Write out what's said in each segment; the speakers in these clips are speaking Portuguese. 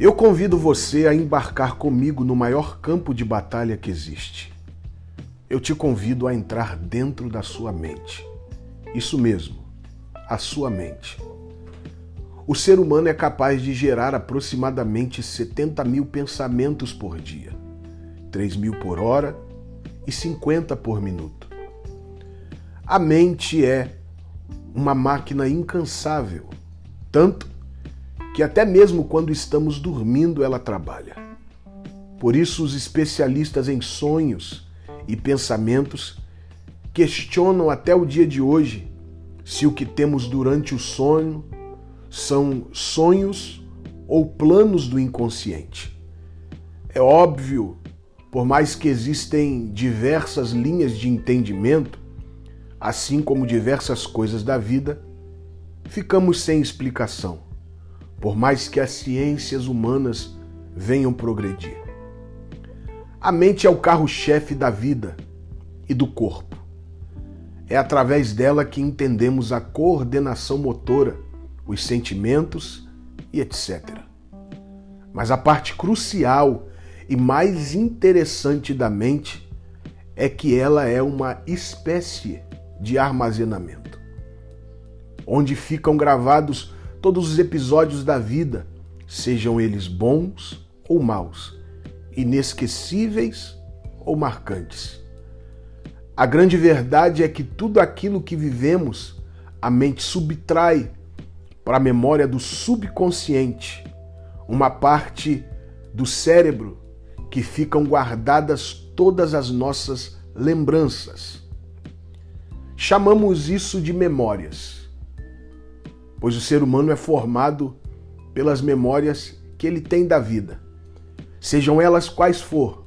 Eu convido você a embarcar comigo no maior campo de batalha que existe. Eu te convido a entrar dentro da sua mente. Isso mesmo, a sua mente. O ser humano é capaz de gerar aproximadamente 70 mil pensamentos por dia, 3 mil por hora e 50 por minuto. A mente é uma máquina incansável, tanto que até mesmo quando estamos dormindo ela trabalha. Por isso, os especialistas em sonhos e pensamentos questionam até o dia de hoje se o que temos durante o sono são sonhos ou planos do inconsciente. É óbvio, por mais que existem diversas linhas de entendimento, assim como diversas coisas da vida, ficamos sem explicação por mais que as ciências humanas venham progredir. A mente é o carro-chefe da vida e do corpo. É através dela que entendemos a coordenação motora, os sentimentos e etc. Mas a parte crucial e mais interessante da mente é que ela é uma espécie de armazenamento, onde ficam gravados todos os episódios da vida, sejam eles bons ou maus, inesquecíveis ou marcantes. A grande verdade é que tudo aquilo que vivemos, a mente subtrai para a memória do subconsciente, uma parte do cérebro que ficam guardadas todas as nossas lembranças. Chamamos isso de memórias pois o ser humano é formado pelas memórias que ele tem da vida. Sejam elas quais for,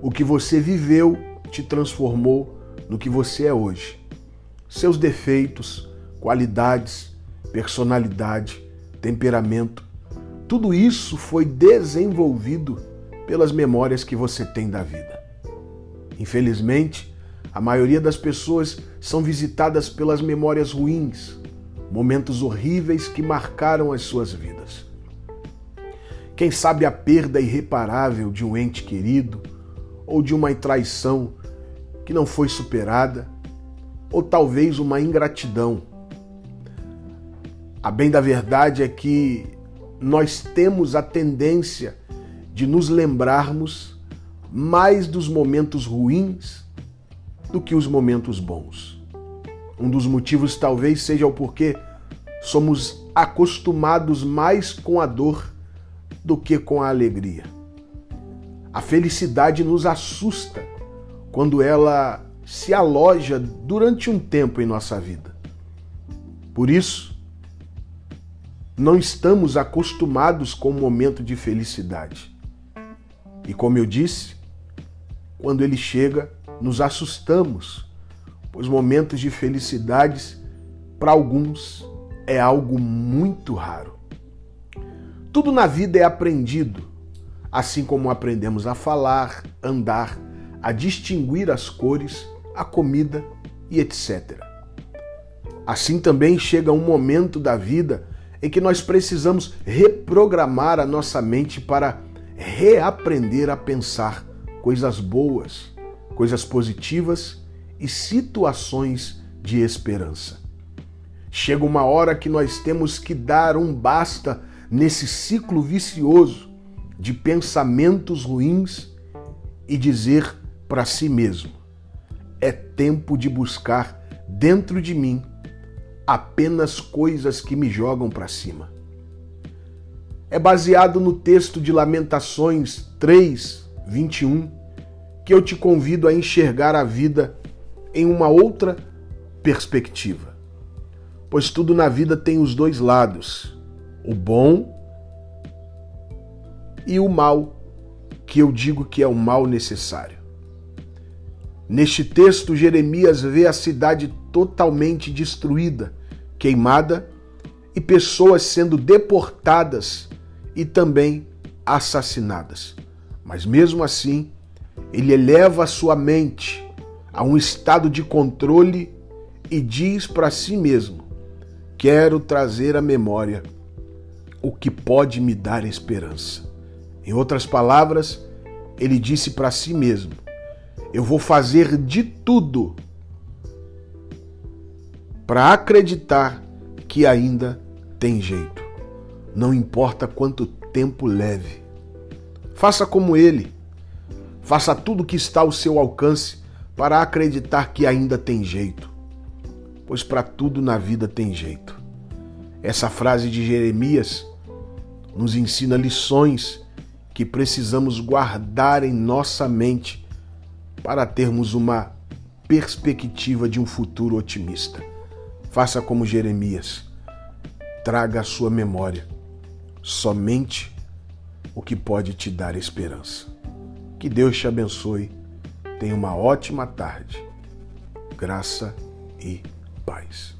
o que você viveu te transformou no que você é hoje. Seus defeitos, qualidades, personalidade, temperamento, tudo isso foi desenvolvido pelas memórias que você tem da vida. Infelizmente, a maioria das pessoas são visitadas pelas memórias ruins, momentos horríveis que marcaram as suas vidas. Quem sabe a perda irreparável de um ente querido, ou de uma traição que não foi superada, ou talvez uma ingratidão. A bem da verdade é que nós temos a tendência de nos lembrarmos mais dos momentos ruins do que os momentos bons. Um dos motivos talvez seja o porquê somos acostumados mais com a dor do que com a alegria. A felicidade nos assusta quando ela se aloja durante um tempo em nossa vida. Por isso, não estamos acostumados com o momento de felicidade. E como eu disse, quando ele chega, nos assustamos pois momentos de felicidades, para alguns, é algo muito raro. Tudo na vida é aprendido, assim como aprendemos a falar, andar, a distinguir as cores, a comida e etc. Assim também chega um momento da vida em que nós precisamos reprogramar a nossa mente para reaprender a pensar coisas boas, coisas positivas e situações de esperança. Chega uma hora que nós temos que dar um basta nesse ciclo vicioso de pensamentos ruins e dizer para si mesmo: é tempo de buscar dentro de mim apenas coisas que me jogam para cima. É baseado no texto de Lamentações 3, 21, que eu te convido a enxergar a vida em uma outra perspectiva. Pois tudo na vida tem os dois lados, o bom e o mal, que eu digo que é o mal necessário. Neste texto, Jeremias vê a cidade totalmente destruída, queimada e pessoas sendo deportadas e também assassinadas. Mas mesmo assim, ele eleva a sua mente a um estado de controle e diz para si mesmo: Quero trazer à memória o que pode me dar esperança. Em outras palavras, ele disse para si mesmo: Eu vou fazer de tudo para acreditar que ainda tem jeito. Não importa quanto tempo leve. Faça como ele. Faça tudo o que está ao seu alcance para acreditar que ainda tem jeito. Pois para tudo na vida tem jeito. Essa frase de Jeremias nos ensina lições que precisamos guardar em nossa mente para termos uma perspectiva de um futuro otimista. Faça como Jeremias. Traga à sua memória somente o que pode te dar esperança. Que Deus te abençoe. Tenha uma ótima tarde. Graça e paz.